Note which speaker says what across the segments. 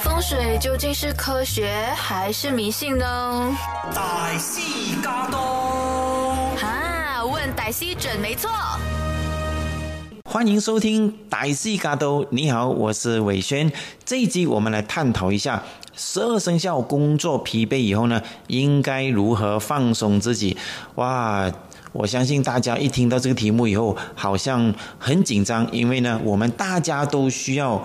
Speaker 1: 风水究竟是科学还是迷信呢？
Speaker 2: 大师驾到，
Speaker 1: 哈，问歹西准没错。
Speaker 3: 欢迎收听《歹戏嘎都》，你好，我是伟轩。这一集我们来探讨一下十二生肖工作疲惫以后呢，应该如何放松自己？哇，我相信大家一听到这个题目以后，好像很紧张，因为呢，我们大家都需要。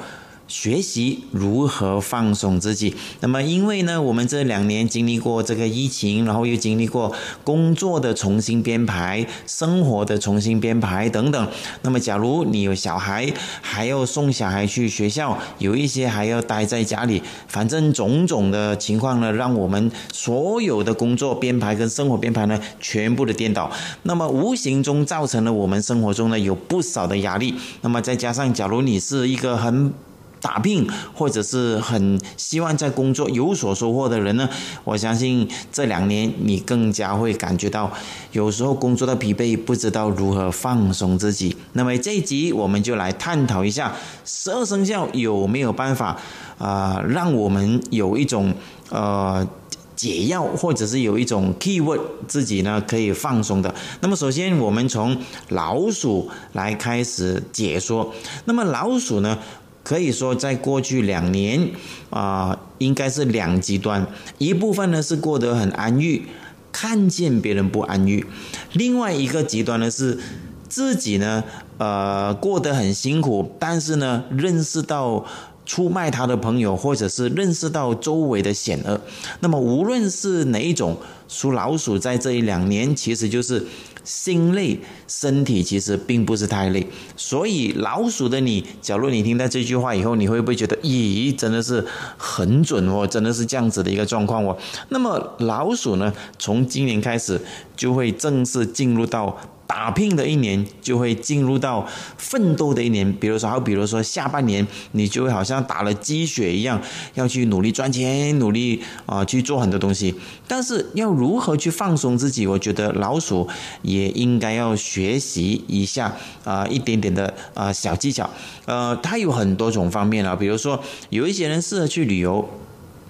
Speaker 3: 学习如何放松自己。那么，因为呢，我们这两年经历过这个疫情，然后又经历过工作的重新编排、生活的重新编排等等。那么，假如你有小孩，还要送小孩去学校，有一些还要待在家里，反正种种的情况呢，让我们所有的工作编排跟生活编排呢，全部的颠倒。那么，无形中造成了我们生活中呢，有不少的压力。那么，再加上假如你是一个很打拼或者是很希望在工作有所收获的人呢，我相信这两年你更加会感觉到，有时候工作的疲惫，不知道如何放松自己。那么这一集我们就来探讨一下十二生肖有没有办法啊，让我们有一种呃解药，或者是有一种 keyword 自己呢可以放松的。那么首先我们从老鼠来开始解说。那么老鼠呢？可以说，在过去两年，啊，应该是两极端。一部分呢是过得很安逸，看见别人不安逸；另外一个极端呢是自己呢，呃，过得很辛苦，但是呢，认识到出卖他的朋友，或者是认识到周围的险恶。那么，无论是哪一种，属老鼠在这一两年，其实就是。心累，身体其实并不是太累，所以老鼠的你，假如你听到这句话以后，你会不会觉得，咦，真的是很准哦，真的是这样子的一个状况哦？那么老鼠呢，从今年开始就会正式进入到。打拼的一年就会进入到奋斗的一年，比如说，好，比如说下半年你就会好像打了鸡血一样，要去努力赚钱，努力啊去做很多东西。但是要如何去放松自己，我觉得老鼠也应该要学习一下啊一点点的啊小技巧。呃，它有很多种方面啊，比如说有一些人适合去旅游。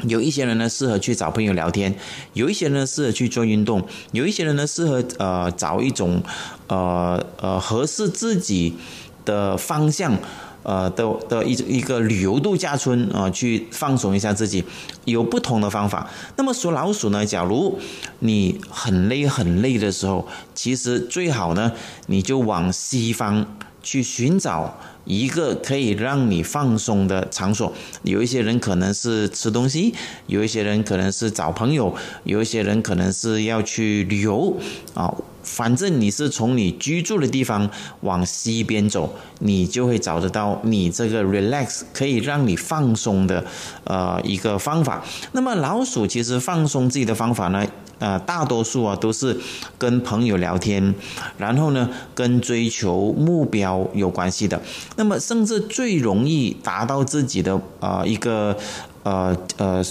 Speaker 3: 有一些人呢适合去找朋友聊天，有一些人呢适合去做运动，有一些人呢适合呃找一种呃呃合适自己的方向呃的的一一个旅游度假村啊去放松一下自己，有不同的方法。那么属老鼠呢，假如你很累很累的时候，其实最好呢你就往西方去寻找。一个可以让你放松的场所，有一些人可能是吃东西，有一些人可能是找朋友，有一些人可能是要去旅游啊。反正你是从你居住的地方往西边走，你就会找得到你这个 relax 可以让你放松的呃一个方法。那么老鼠其实放松自己的方法呢？呃，大多数啊都是跟朋友聊天，然后呢跟追求目标有关系的。那么甚至最容易达到自己的呃一个呃呃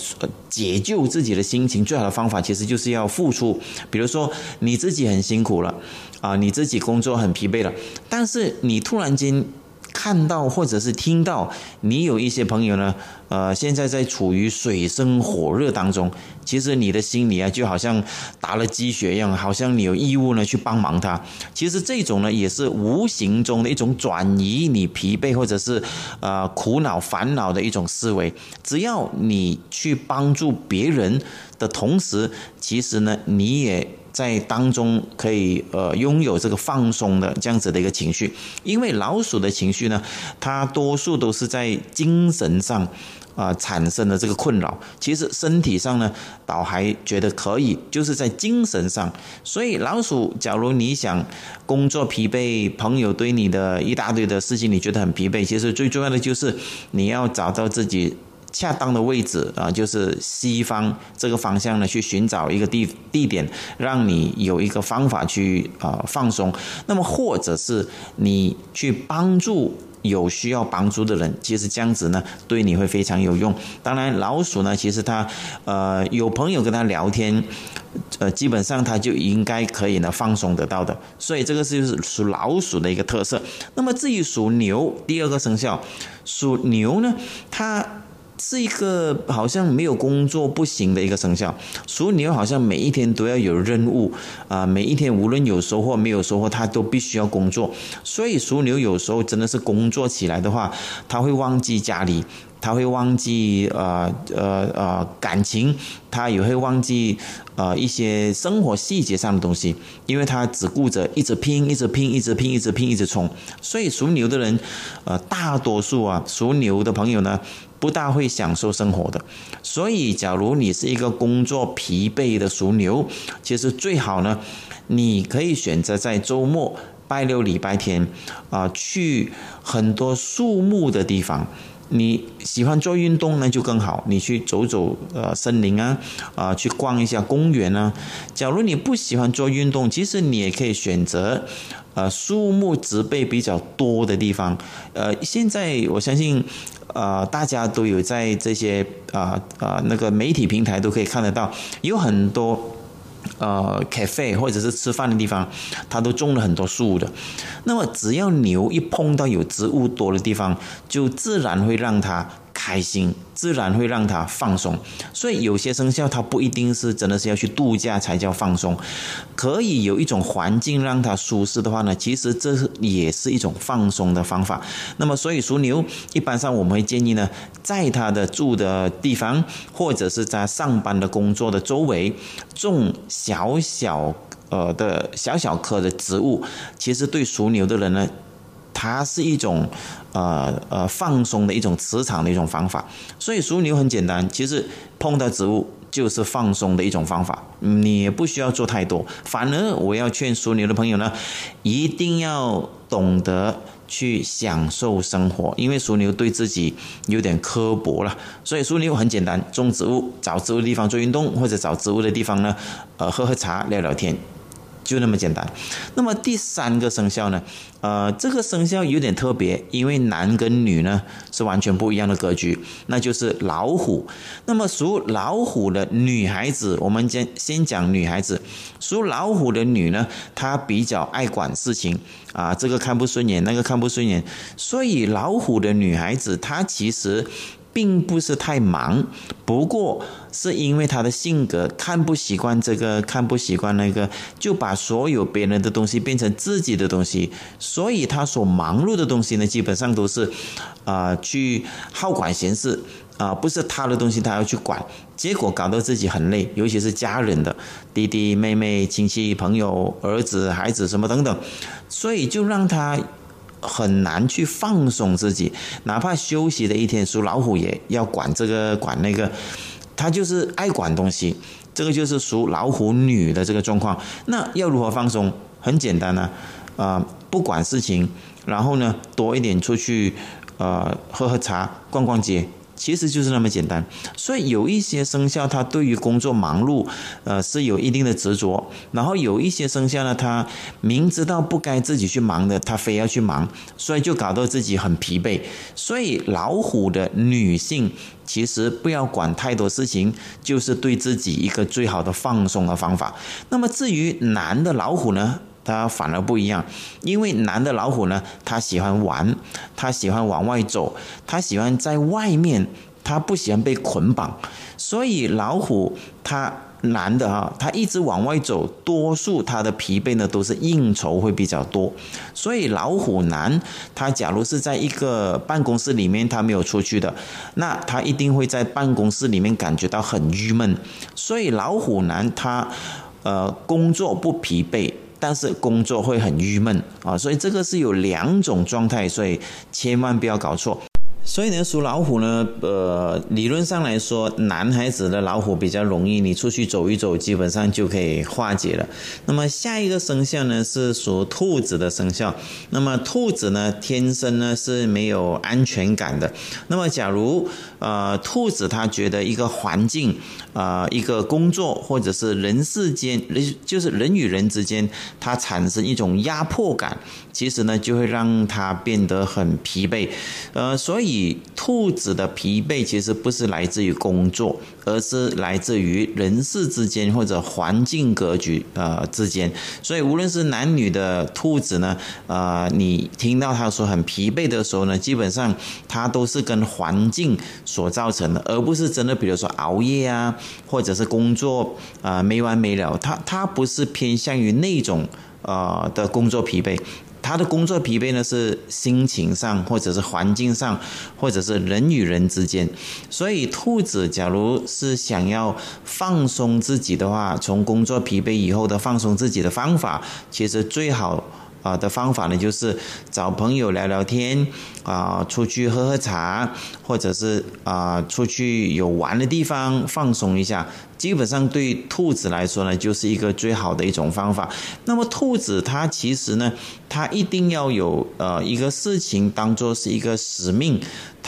Speaker 3: 解救自己的心情最好的方法，其实就是要付出。比如说你自己很辛苦了啊，你自己工作很疲惫了，但是你突然间。看到或者是听到你有一些朋友呢，呃，现在在处于水深火热当中，其实你的心里啊，就好像打了鸡血一样，好像你有义务呢去帮忙他。其实这种呢，也是无形中的一种转移你疲惫或者是呃苦恼烦恼的一种思维。只要你去帮助别人的同时，其实呢，你也。在当中可以呃拥有这个放松的这样子的一个情绪，因为老鼠的情绪呢，它多数都是在精神上啊产生的这个困扰。其实身体上呢，倒还觉得可以，就是在精神上。所以老鼠，假如你想工作疲惫，朋友对你的一大堆的事情你觉得很疲惫，其实最重要的就是你要找到自己。恰当的位置啊，就是西方这个方向呢，去寻找一个地地点，让你有一个方法去啊放松。那么，或者是你去帮助有需要帮助的人，其实这样子呢，对你会非常有用。当然，老鼠呢，其实它呃有朋友跟他聊天，呃，基本上他就应该可以呢放松得到的。所以这个是属老鼠的一个特色。那么至于属牛，第二个生肖属牛呢，它。是一个好像没有工作不行的一个生肖，属牛好像每一天都要有任务啊，每一天无论有收获没有收获，他都必须要工作。所以属牛有时候真的是工作起来的话，他会忘记家里，他会忘记呃呃呃感情，他也会忘记呃一些生活细节上的东西，因为他只顾着一直拼，一直拼，一直拼，一直拼，一直冲。所以属牛的人，呃，大多数啊，属牛的朋友呢。不大会享受生活的，所以假如你是一个工作疲惫的属牛，其实最好呢，你可以选择在周末、拜六、礼拜天，啊，去很多树木的地方。你喜欢做运动呢，就更好，你去走走呃森林啊，啊，去逛一下公园啊。假如你不喜欢做运动，其实你也可以选择，呃，树木植被比较多的地方。呃，现在我相信。呃，大家都有在这些啊啊那个媒体平台都可以看得到，有很多呃 cafe 或者是吃饭的地方，它都种了很多树的。那么只要牛一碰到有植物多的地方，就自然会让它。开心自然会让他放松，所以有些生肖他不一定是真的是要去度假才叫放松，可以有一种环境让他舒适的话呢，其实这也是一种放松的方法。那么，所以属牛一般上我们会建议呢，在他的住的地方或者是在上班的工作的周围种小小呃的小小棵的植物，其实对属牛的人呢。它是一种，呃呃放松的一种磁场的一种方法，所以属牛很简单，其实碰到植物就是放松的一种方法，你也不需要做太多。反而我要劝属牛的朋友呢，一定要懂得去享受生活，因为属牛对自己有点刻薄了，所以属牛很简单，种植物，找植物的地方做运动，或者找植物的地方呢，呃喝喝茶，聊聊天。就那么简单。那么第三个生肖呢？呃，这个生肖有点特别，因为男跟女呢是完全不一样的格局，那就是老虎。那么属老虎的女孩子，我们先先讲女孩子。属老虎的女呢，她比较爱管事情啊，这个看不顺眼，那个看不顺眼。所以老虎的女孩子，她其实。并不是太忙，不过是因为他的性格看不习惯这个，看不习惯那个，就把所有别人的东西变成自己的东西，所以他所忙碌的东西呢，基本上都是，啊，去好管闲事，啊，不是他的东西他要去管，结果搞得自己很累，尤其是家人的弟弟妹妹、亲戚朋友、儿子、孩子什么等等，所以就让他。很难去放松自己，哪怕休息的一天，属老虎也要管这个管那个，他就是爱管东西，这个就是属老虎女的这个状况。那要如何放松？很简单呢，啊，不管事情，然后呢，多一点出去，呃，喝喝茶，逛逛街。其实就是那么简单，所以有一些生肖，他对于工作忙碌，呃，是有一定的执着；然后有一些生肖呢，他明知道不该自己去忙的，他非要去忙，所以就搞到自己很疲惫。所以老虎的女性，其实不要管太多事情，就是对自己一个最好的放松的方法。那么至于男的老虎呢？他反而不一样，因为男的老虎呢，他喜欢玩，他喜欢往外走，他喜欢在外面，他不喜欢被捆绑，所以老虎他男的哈，他一直往外走，多数他的疲惫呢都是应酬会比较多，所以老虎男他假如是在一个办公室里面他没有出去的，那他一定会在办公室里面感觉到很郁闷，所以老虎男他呃工作不疲惫。但是工作会很郁闷啊，所以这个是有两种状态，所以千万不要搞错。所以呢，属老虎呢，呃，理论上来说，男孩子的老虎比较容易，你出去走一走，基本上就可以化解了。那么下一个生肖呢，是属兔子的生肖。那么兔子呢，天生呢是没有安全感的。那么假如呃，兔子他觉得一个环境啊，一个工作，或者是人世间，人就是人与人之间，它产生一种压迫感，其实呢，就会让它变得很疲惫。呃，所以。以兔子的疲惫其实不是来自于工作，而是来自于人事之间或者环境格局呃之间。所以无论是男女的兔子呢，呃，你听到他说很疲惫的时候呢，基本上他都是跟环境所造成的，而不是真的比如说熬夜啊，或者是工作啊没完没了。他他不是偏向于那种呃的工作疲惫。他的工作疲惫呢，是心情上，或者是环境上，或者是人与人之间。所以，兔子假如是想要放松自己的话，从工作疲惫以后的放松自己的方法，其实最好。啊的方法呢，就是找朋友聊聊天，啊，出去喝喝茶，或者是啊，出去有玩的地方放松一下。基本上对兔子来说呢，就是一个最好的一种方法。那么兔子它其实呢，它一定要有呃一个事情当做是一个使命。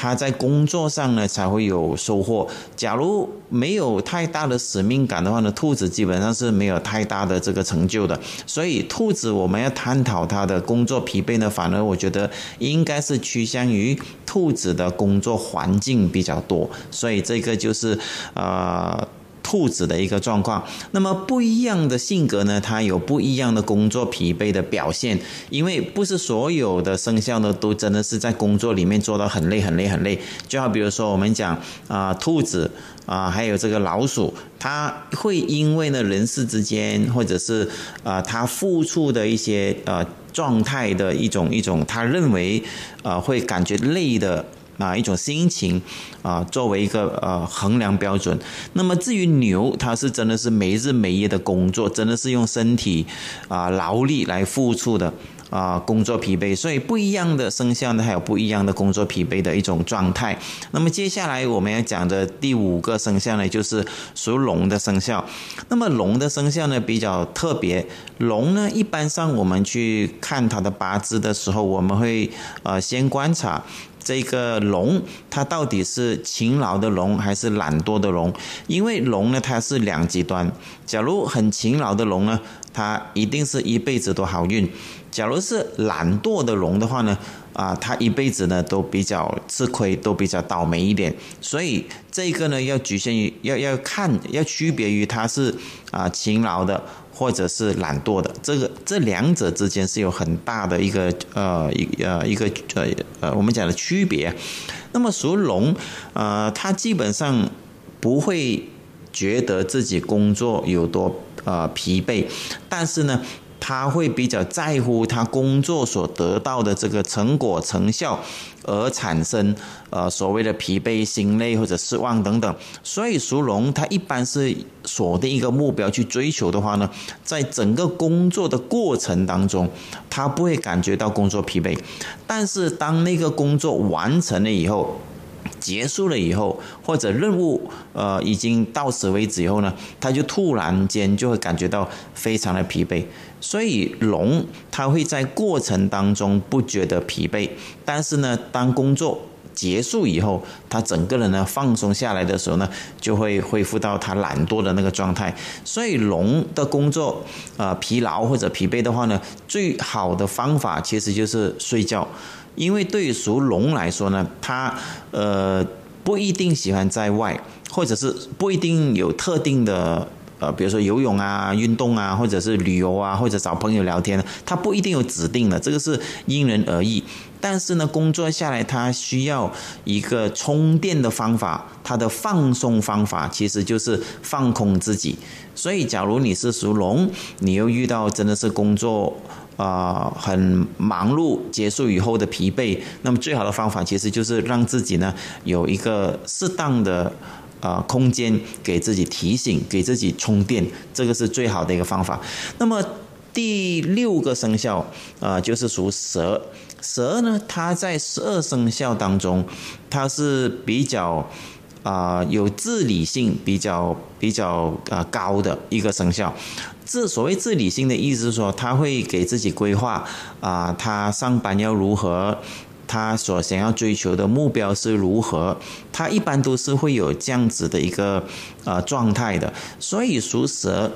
Speaker 3: 他在工作上呢才会有收获。假如没有太大的使命感的话呢，兔子基本上是没有太大的这个成就的。所以，兔子我们要探讨它的工作疲惫呢，反而我觉得应该是趋向于兔子的工作环境比较多。所以，这个就是呃。兔子的一个状况，那么不一样的性格呢，它有不一样的工作疲惫的表现，因为不是所有的生肖呢都真的是在工作里面做到很累很累很累。就好比如说我们讲啊，兔子啊，还有这个老鼠，它会因为呢人事之间，或者是啊它付出的一些呃状态的一种一种，他认为啊会感觉累的。啊，一种心情啊，作为一个呃衡量标准。那么至于牛，它是真的是没日没夜的工作，真的是用身体啊劳力来付出的啊工作疲惫。所以不一样的生肖呢，还有不一样的工作疲惫的一种状态。那么接下来我们要讲的第五个生肖呢，就是属龙的生肖。那么龙的生肖呢比较特别，龙呢一般上我们去看它的八字的时候，我们会呃先观察。这个龙，它到底是勤劳的龙还是懒惰的龙？因为龙呢，它是两极端。假如很勤劳的龙呢，它一定是一辈子都好运；假如是懒惰的龙的话呢，啊，它一辈子呢都比较吃亏，都比较倒霉一点。所以这个呢，要局限于要要看，要区别于它是啊勤劳的。或者是懒惰的，这个这两者之间是有很大的一个呃一呃一个呃呃我们讲的区别。那么属龙，呃，他基本上不会觉得自己工作有多呃疲惫，但是呢。他会比较在乎他工作所得到的这个成果成效，而产生呃所谓的疲惫、心累或者失望等等。所以属龙，他一般是锁定一个目标去追求的话呢，在整个工作的过程当中，他不会感觉到工作疲惫。但是当那个工作完成了以后，结束了以后，或者任务呃已经到此为止以后呢，他就突然间就会感觉到非常的疲惫。所以龙它会在过程当中不觉得疲惫，但是呢，当工作结束以后，他整个人呢放松下来的时候呢，就会恢复到他懒惰的那个状态。所以龙的工作呃疲劳或者疲惫的话呢，最好的方法其实就是睡觉。因为对于属龙来说呢，他呃不一定喜欢在外，或者是不一定有特定的呃，比如说游泳啊、运动啊，或者是旅游啊，或者找朋友聊天，他不一定有指定的，这个是因人而异。但是呢，工作下来他需要一个充电的方法，他的放松方法其实就是放空自己。所以，假如你是属龙，你又遇到真的是工作。啊，很忙碌，结束以后的疲惫，那么最好的方法其实就是让自己呢有一个适当的啊空间，给自己提醒，给自己充电，这个是最好的一个方法。那么第六个生肖啊，就是属蛇。蛇呢，它在十二生肖当中，它是比较。啊，有自理性比较比较啊高的一个生肖，自所谓自理性的意思是说，他会给自己规划啊，他上班要如何，他所想要追求的目标是如何，他一般都是会有这样子的一个呃状态的，所以属蛇。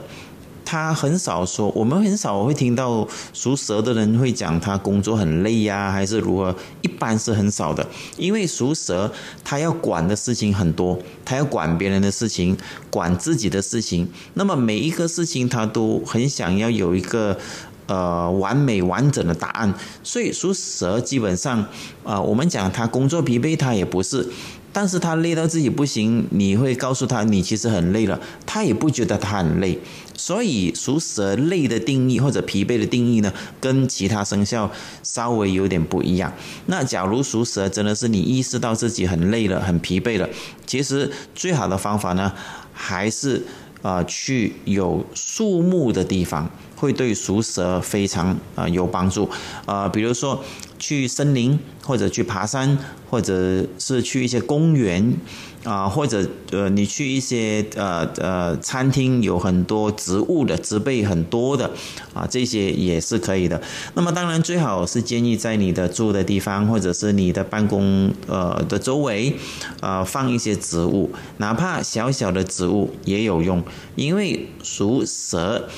Speaker 3: 他很少说，我们很少会听到属蛇的人会讲他工作很累呀，还是如何？一般是很少的，因为属蛇他要管的事情很多，他要管别人的事情，管自己的事情，那么每一个事情他都很想要有一个呃完美完整的答案，所以属蛇基本上啊，我们讲他工作疲惫，他也不是。但是他累到自己不行，你会告诉他你其实很累了，他也不觉得他很累。所以属蛇累的定义或者疲惫的定义呢，跟其他生肖稍微有点不一样。那假如属蛇真的是你意识到自己很累了、很疲惫了，其实最好的方法呢，还是呃去有树木的地方。会对属蛇非常啊有帮助，啊，比如说去森林，或者去爬山，或者是去一些公园，啊，或者呃你去一些呃呃餐厅，有很多植物的植被很多的，啊，这些也是可以的。那么当然最好是建议在你的住的地方，或者是你的办公呃的周围，啊放一些植物，哪怕小小的植物也有用，因为属蛇。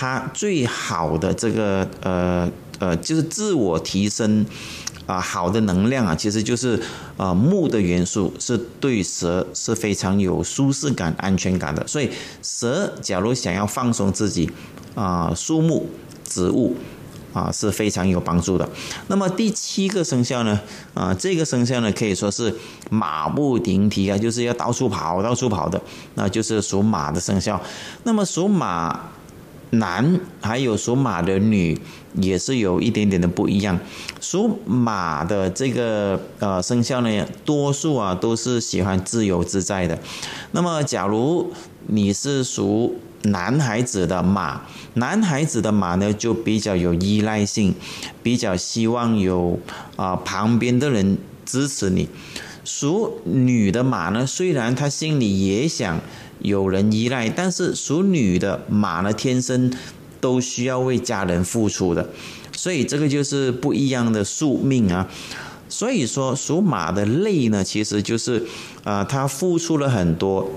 Speaker 3: 它最好的这个呃呃，就是自我提升啊，好的能量啊，其实就是呃木的元素是对蛇是非常有舒适感、安全感的。所以蛇假如想要放松自己啊，树木、植物啊是非常有帮助的。那么第七个生肖呢啊，这个生肖呢可以说是马不停蹄啊，就是要到处跑、到处跑的，那就是属马的生肖。那么属马。男还有属马的女也是有一点点的不一样。属马的这个呃生肖呢，多数啊都是喜欢自由自在的。那么，假如你是属男孩子的马，男孩子的马呢就比较有依赖性，比较希望有啊旁边的人支持你。属女的马呢，虽然他心里也想。有人依赖，但是属女的马呢，天生都需要为家人付出的，所以这个就是不一样的宿命啊。所以说属马的累呢，其实就是啊，他付出了很多，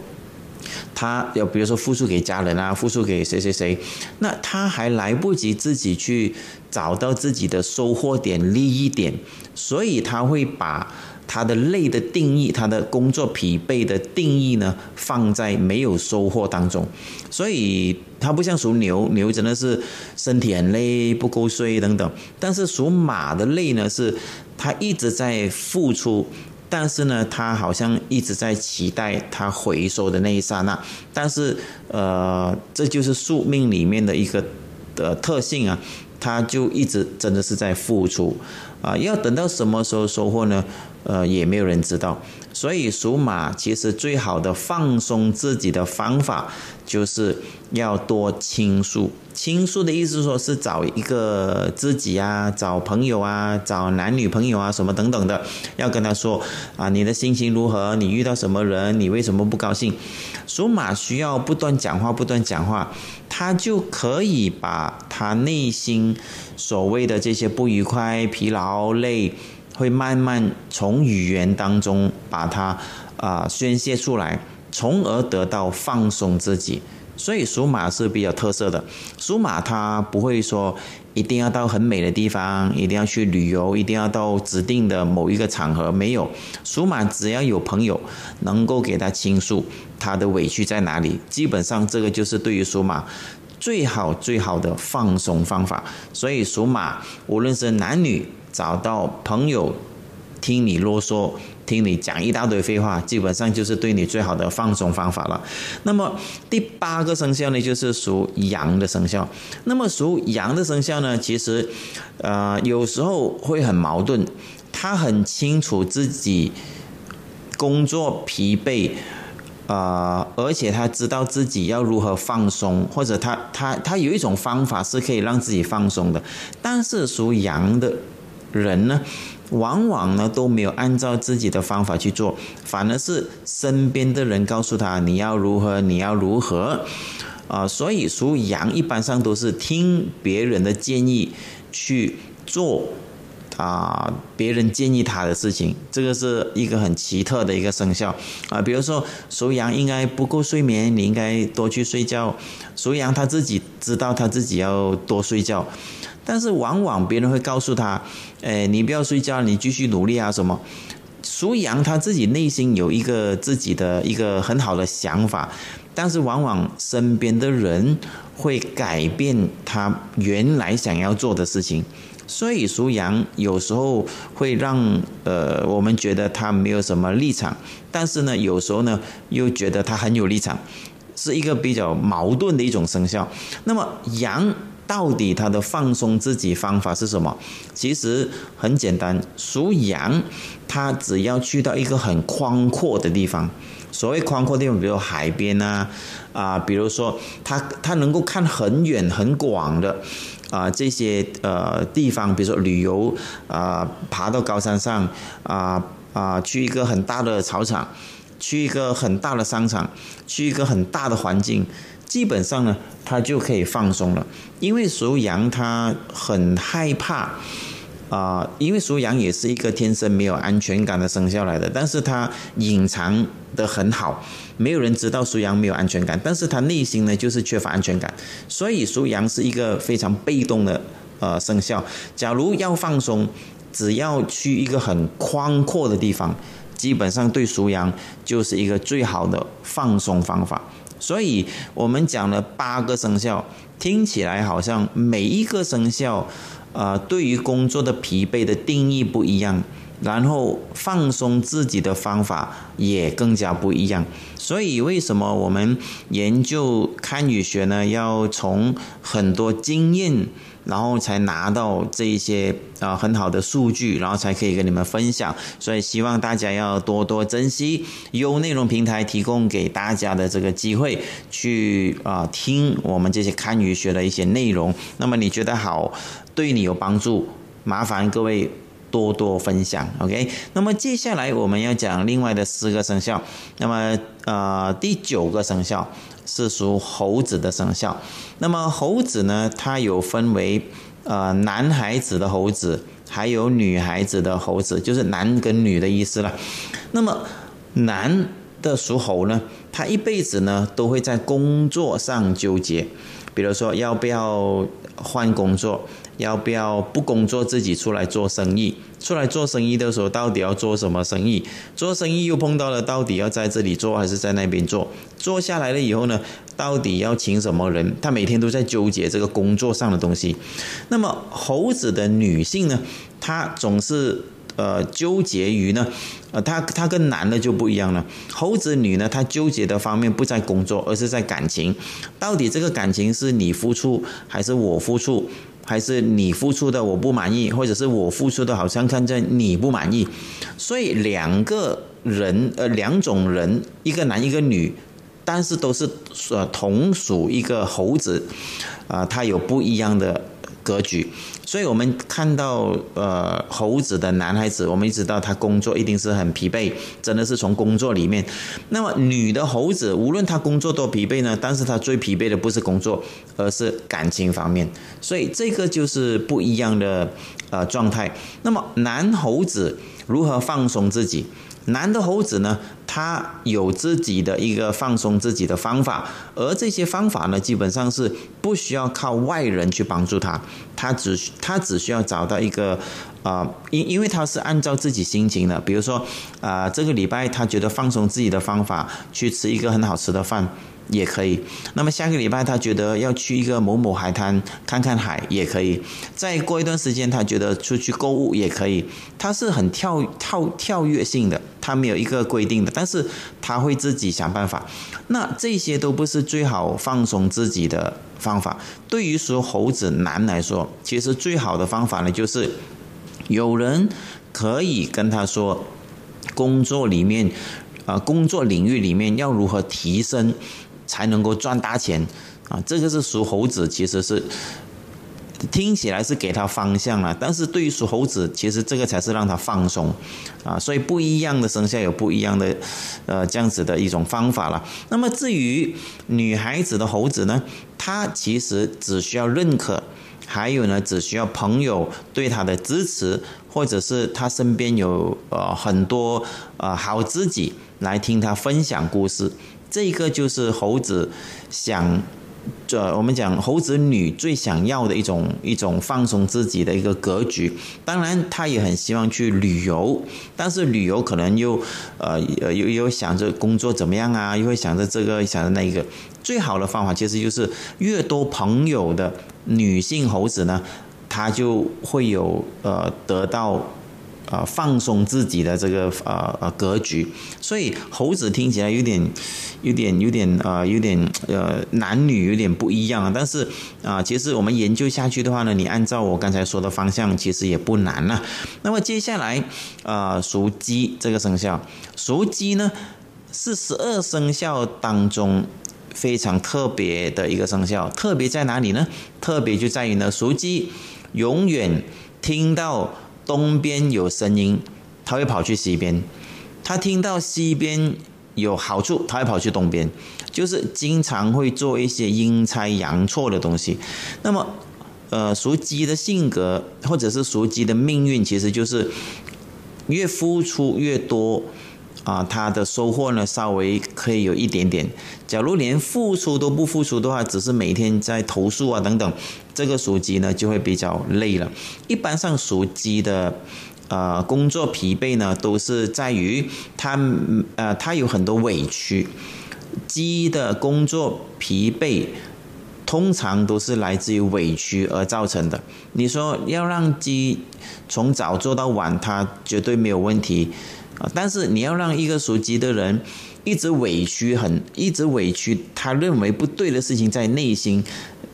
Speaker 3: 他要比如说付出给家人啊，付出给谁谁谁，那他还来不及自己去找到自己的收获点、利益点，所以他会把。他的累的定义，他的工作疲惫的定义呢，放在没有收获当中，所以他不像属牛，牛真的是身体很累，不够睡等等。但是属马的累呢，是他一直在付出，但是呢，他好像一直在期待他回收的那一刹那。但是，呃，这就是宿命里面的一个的特性啊，他就一直真的是在付出啊，要等到什么时候收获呢？呃，也没有人知道，所以属马其实最好的放松自己的方法，就是要多倾诉。倾诉的意思说是找一个知己啊，找朋友啊，找男女朋友啊，什么等等的，要跟他说啊，你的心情如何？你遇到什么人？你为什么不高兴？属马需要不断讲话，不断讲话，他就可以把他内心所谓的这些不愉快、疲劳、累。会慢慢从语言当中把它啊宣泄出来，从而得到放松自己。所以属马是比较特色的。属马它不会说一定要到很美的地方，一定要去旅游，一定要到指定的某一个场合。没有，属马只要有朋友能够给他倾诉他的委屈在哪里，基本上这个就是对于属马最好最好的放松方法。所以属马无论是男女。找到朋友，听你啰嗦，听你讲一大堆废话，基本上就是对你最好的放松方法了。那么第八个生肖呢，就是属羊的生肖。那么属羊的生肖呢，其实，呃，有时候会很矛盾。他很清楚自己工作疲惫，呃，而且他知道自己要如何放松，或者他他他有一种方法是可以让自己放松的。但是属羊的。人呢，往往呢都没有按照自己的方法去做，反而是身边的人告诉他你要如何，你要如何，啊，所以属羊一般上都是听别人的建议去做，啊，别人建议他的事情，这个是一个很奇特的一个生肖啊。比如说属羊应该不够睡眠，你应该多去睡觉。属羊他自己知道他自己要多睡觉。但是往往别人会告诉他，哎，你不要睡觉，你继续努力啊什么？属羊他自己内心有一个自己的一个很好的想法，但是往往身边的人会改变他原来想要做的事情，所以属羊有时候会让呃我们觉得他没有什么立场，但是呢，有时候呢又觉得他很有立场，是一个比较矛盾的一种生肖。那么羊到底它的放松自己方法是什么？其实很简单，属羊它只要去到一个很宽阔的地方。所谓宽阔地方，比如海边啊，啊，比如说它它能够看很远很广的啊这些呃地方，比如说旅游啊，爬到高山上啊啊，去一个很大的草场，去一个很大的商场，去一个很大的环境，基本上呢，他就可以放松了，因为属羊他很害怕。啊，因为属羊也是一个天生没有安全感的生肖来的，但是他隐藏的很好，没有人知道属羊没有安全感，但是他内心呢就是缺乏安全感，所以属羊是一个非常被动的呃生肖。假如要放松，只要去一个很宽阔的地方，基本上对属羊就是一个最好的放松方法。所以我们讲了八个生肖，听起来好像每一个生肖。呃，对于工作的疲惫的定义不一样，然后放松自己的方法也更加不一样。所以，为什么我们研究堪舆学呢？要从很多经验。然后才拿到这一些啊很好的数据，然后才可以跟你们分享。所以希望大家要多多珍惜优内容平台提供给大家的这个机会，去啊听我们这些堪舆学的一些内容。那么你觉得好，对你有帮助，麻烦各位多多分享。OK，那么接下来我们要讲另外的四个生肖。那么呃第九个生肖。是属猴子的生肖，那么猴子呢？它有分为呃男孩子的猴子，还有女孩子的猴子，就是男跟女的意思了。那么男的属猴呢，他一辈子呢都会在工作上纠结，比如说要不要换工作。要不要不工作自己出来做生意？出来做生意的时候，到底要做什么生意？做生意又碰到了，到底要在这里做还是在那边做？做下来了以后呢，到底要请什么人？他每天都在纠结这个工作上的东西。那么猴子的女性呢，她总是呃纠结于呢，呃，他他跟男的就不一样了。猴子女呢，她纠结的方面不在工作，而是在感情。到底这个感情是你付出还是我付出？还是你付出的我不满意，或者是我付出的好像看见你不满意，所以两个人呃两种人，一个男一个女，但是都是呃同属一个猴子，啊，它有不一样的。格局，所以我们看到呃猴子的男孩子，我们知道他工作一定是很疲惫，真的是从工作里面。那么女的猴子，无论他工作多疲惫呢，但是他最疲惫的不是工作，而是感情方面。所以这个就是不一样的呃状态。那么男猴子如何放松自己？男的猴子呢，他有自己的一个放松自己的方法，而这些方法呢，基本上是不需要靠外人去帮助他，他只他只需要找到一个，啊，因因为他是按照自己心情的，比如说，啊，这个礼拜他觉得放松自己的方法，去吃一个很好吃的饭。也可以。那么下个礼拜他觉得要去一个某某海滩看看海，也可以。再过一段时间，他觉得出去购物也可以。他是很跳跳跳跃性的，他没有一个规定的，但是他会自己想办法。那这些都不是最好放松自己的方法。对于说猴子男来说，其实最好的方法呢，就是有人可以跟他说，工作里面啊，工作领域里面要如何提升。才能够赚大钱啊！这个是属猴子，其实是听起来是给他方向了，但是对于属猴子，其实这个才是让他放松啊！所以不一样的生肖有不一样的呃这样子的一种方法了。那么至于女孩子的猴子呢，她其实只需要认可，还有呢，只需要朋友对她的支持，或者是她身边有呃很多呃好知己来听她分享故事。这个就是猴子想，这我们讲猴子女最想要的一种一种放松自己的一个格局。当然，她也很希望去旅游，但是旅游可能又呃呃又又想着工作怎么样啊，又会想着这个想着那个。最好的方法其实就是越多朋友的女性猴子呢。她就会有呃得到。呃，放松自己的这个呃呃格局，所以猴子听起来有点、有点、有点呃、有点呃男女有点不一样，但是啊，其实我们研究下去的话呢，你按照我刚才说的方向，其实也不难了。那么接下来啊，属鸡这个生肖，属鸡呢是十二生肖当中非常特别的一个生肖，特别在哪里呢？特别就在于呢，属鸡永远听到。东边有声音，他会跑去西边；他听到西边有好处，他会跑去东边。就是经常会做一些阴差阳错的东西。那么，呃，属鸡的性格或者是属鸡的命运，其实就是越付出越多啊，他的收获呢稍微可以有一点点。假如连付出都不付出的话，只是每天在投诉啊等等。这个属鸡呢就会比较累了。一般上属鸡的，呃，工作疲惫呢，都是在于他，呃，他有很多委屈。鸡的工作疲惫，通常都是来自于委屈而造成的。你说要让鸡从早做到晚，它绝对没有问题啊。但是你要让一个属鸡的人一直委屈，很一直委屈，他认为不对的事情在内心。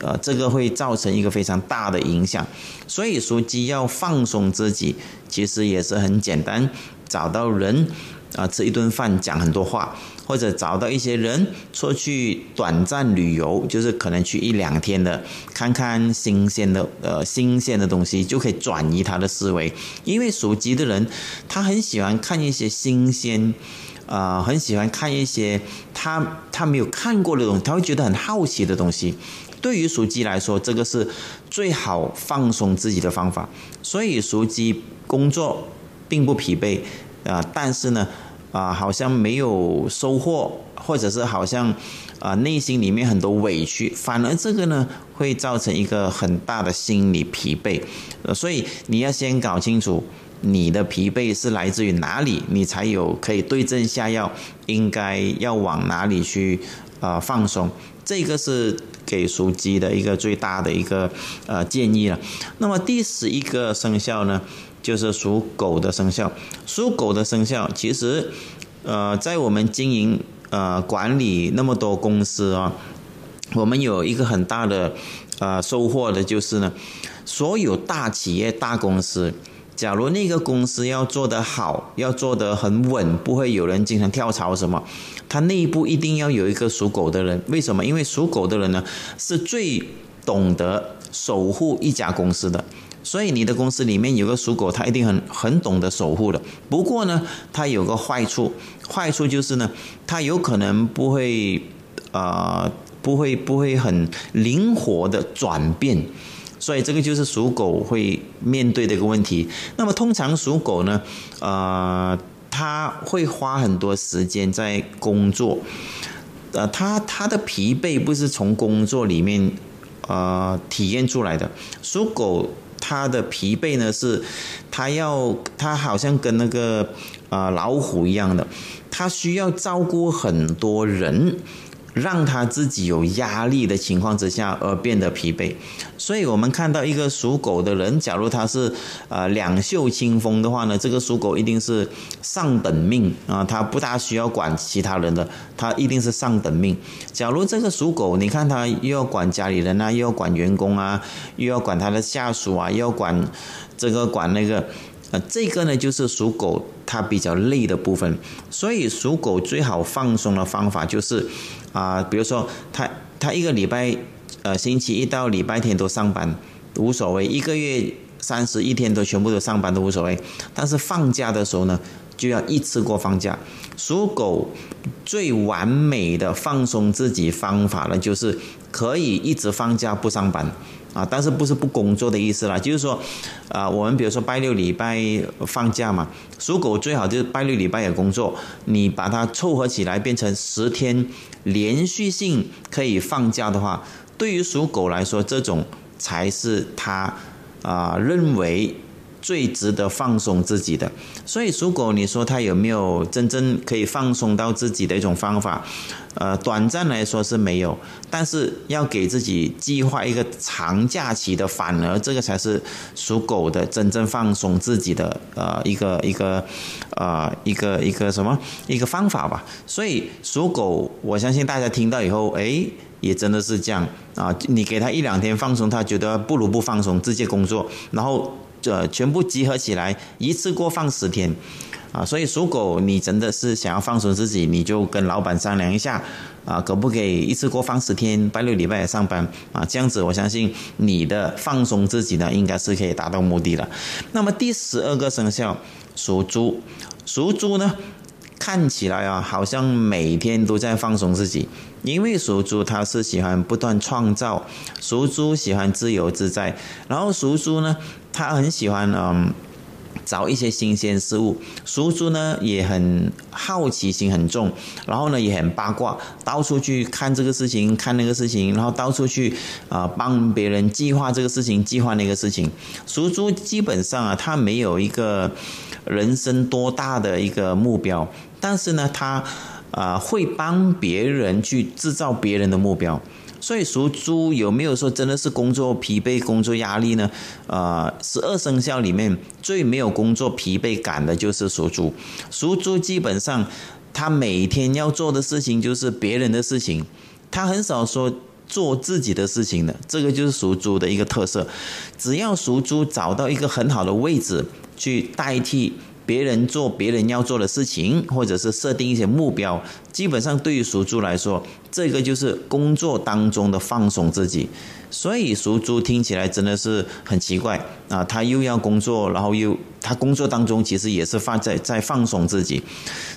Speaker 3: 呃，这个会造成一个非常大的影响，所以属鸡要放松自己，其实也是很简单，找到人啊，吃一顿饭，讲很多话，或者找到一些人出去短暂旅游，就是可能去一两天的，看看新鲜的呃新鲜的东西，就可以转移他的思维。因为属鸡的人，他很喜欢看一些新鲜，啊，很喜欢看一些他他没有看过的东西，他会觉得很好奇的东西。对于属鸡来说，这个是最好放松自己的方法。所以属鸡工作并不疲惫啊，但是呢，啊，好像没有收获，或者是好像啊内心里面很多委屈，反而这个呢会造成一个很大的心理疲惫。所以你要先搞清楚你的疲惫是来自于哪里，你才有可以对症下药，应该要往哪里去啊放松。这个是。给属鸡的一个最大的一个呃建议了。那么第十一个生肖呢，就是属狗的生肖。属狗的生肖其实，呃，在我们经营呃管理那么多公司啊，我们有一个很大的呃收获的就是呢，所有大企业大公司。假如那个公司要做得好，要做得很稳，不会有人经常跳槽什么，它内部一定要有一个属狗的人。为什么？因为属狗的人呢，是最懂得守护一家公司的。所以你的公司里面有个属狗，他一定很很懂得守护的。不过呢，他有个坏处，坏处就是呢，他有可能不会，呃，不会不会很灵活的转变。所以这个就是属狗会面对的一个问题。那么通常属狗呢，呃，他会花很多时间在工作，呃，他他的疲惫不是从工作里面呃体验出来的。属狗他的疲惫呢是，他要他好像跟那个呃老虎一样的，他需要照顾很多人。让他自己有压力的情况之下而变得疲惫，所以我们看到一个属狗的人，假如他是呃两袖清风的话呢，这个属狗一定是上等命啊，他不大需要管其他人的，他一定是上等命。假如这个属狗，你看他又要管家里人啊，又要管员工啊，又要管他的下属啊，又要管这个管那个。呃，这个呢就是属狗它比较累的部分，所以属狗最好放松的方法就是，啊，比如说他他一个礼拜，呃，星期一到礼拜天都上班，无所谓；一个月三十一天都全部都上班都无所谓。但是放假的时候呢，就要一次过放假。属狗最完美的放松自己方法呢，就是可以一直放假不上班。啊，但是不是不工作的意思啦，就是说，啊，我们比如说拜六礼拜放假嘛，属狗最好就是拜六礼拜也工作，你把它凑合起来变成十天连续性可以放假的话，对于属狗来说，这种才是他啊认为最值得放松自己的。所以属狗，你说他有没有真正可以放松到自己的一种方法？呃，短暂来说是没有，但是要给自己计划一个长假期的，反而这个才是属狗的真正放松自己的呃一个一个呃一个一个什么一个方法吧。所以属狗，我相信大家听到以后，哎，也真的是这样啊。你给他一两天放松，他觉得不如不放松，直接工作，然后这全部集合起来，一次过放十天。啊，所以属狗，你真的是想要放松自己，你就跟老板商量一下，啊，可不可以一次过放十天，拜六礼拜也上班啊？这样子，我相信你的放松自己呢，应该是可以达到目的了。那么第十二个生肖属猪，属猪呢，看起来啊，好像每天都在放松自己，因为属猪它是喜欢不断创造，属猪喜欢自由自在，然后属猪呢，他很喜欢嗯。找一些新鲜事物，属猪呢也很好奇心很重，然后呢也很八卦，到处去看这个事情，看那个事情，然后到处去啊帮别人计划这个事情，计划那个事情。属猪基本上啊，他没有一个人生多大的一个目标，但是呢，他啊会帮别人去制造别人的目标。所以属猪有没有说真的是工作疲惫、工作压力呢？呃，十二生肖里面最没有工作疲惫感的就是属猪。属猪基本上他每天要做的事情就是别人的事情，他很少说做自己的事情的。这个就是属猪的一个特色。只要属猪找到一个很好的位置去代替。别人做别人要做的事情，或者是设定一些目标，基本上对于属猪来说，这个就是工作当中的放松自己。所以属猪听起来真的是很奇怪啊，他又要工作，然后又他工作当中其实也是放在在放松自己。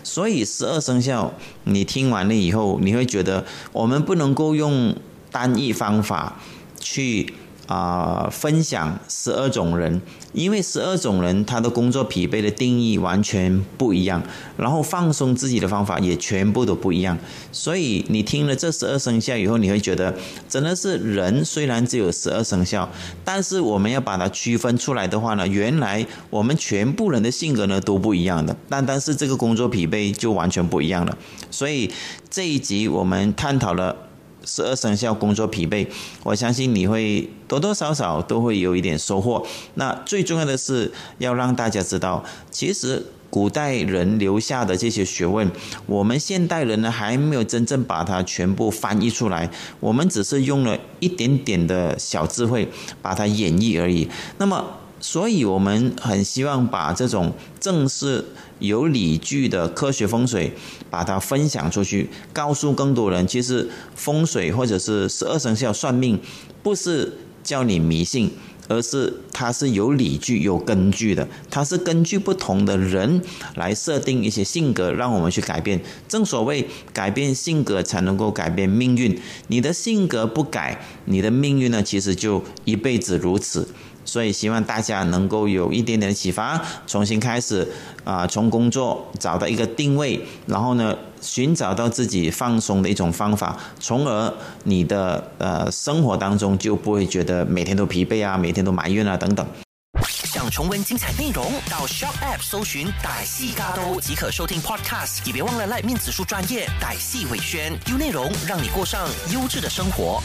Speaker 3: 所以十二生肖，你听完了以后，你会觉得我们不能够用单一方法去。啊，分享十二种人，因为十二种人他的工作疲惫的定义完全不一样，然后放松自己的方法也全部都不一样。所以你听了这十二生肖以后，你会觉得真的是人虽然只有十二生肖，但是我们要把它区分出来的话呢，原来我们全部人的性格呢都不一样的，但但是这个工作疲惫就完全不一样了。所以这一集我们探讨了。十二生肖工作疲惫，我相信你会多多少少都会有一点收获。那最重要的是要让大家知道，其实古代人留下的这些学问，我们现代人呢还没有真正把它全部翻译出来，我们只是用了一点点的小智慧把它演绎而已。那么，所以我们很希望把这种正式。有理据的科学风水，把它分享出去，告诉更多人。其实风水或者是十二生肖算命，不是叫你迷信，而是它是有理据、有根据的。它是根据不同的人来设定一些性格，让我们去改变。正所谓改变性格才能够改变命运。你的性格不改，你的命运呢，其实就一辈子如此。所以希望大家能够有一点点的启发，重新开始啊，从工作找到一个定位，然后呢，寻找到自己放松的一种方法，从而你的呃生活当中就不会觉得每天都疲惫啊，每天都埋怨啊等等。
Speaker 2: 想重温精彩内容，到 Shop App 搜寻“歹戏嘎都”即可收听 Podcast，也别忘了赖面子书专业歹戏伟轩，有内容让你过上优质的生活。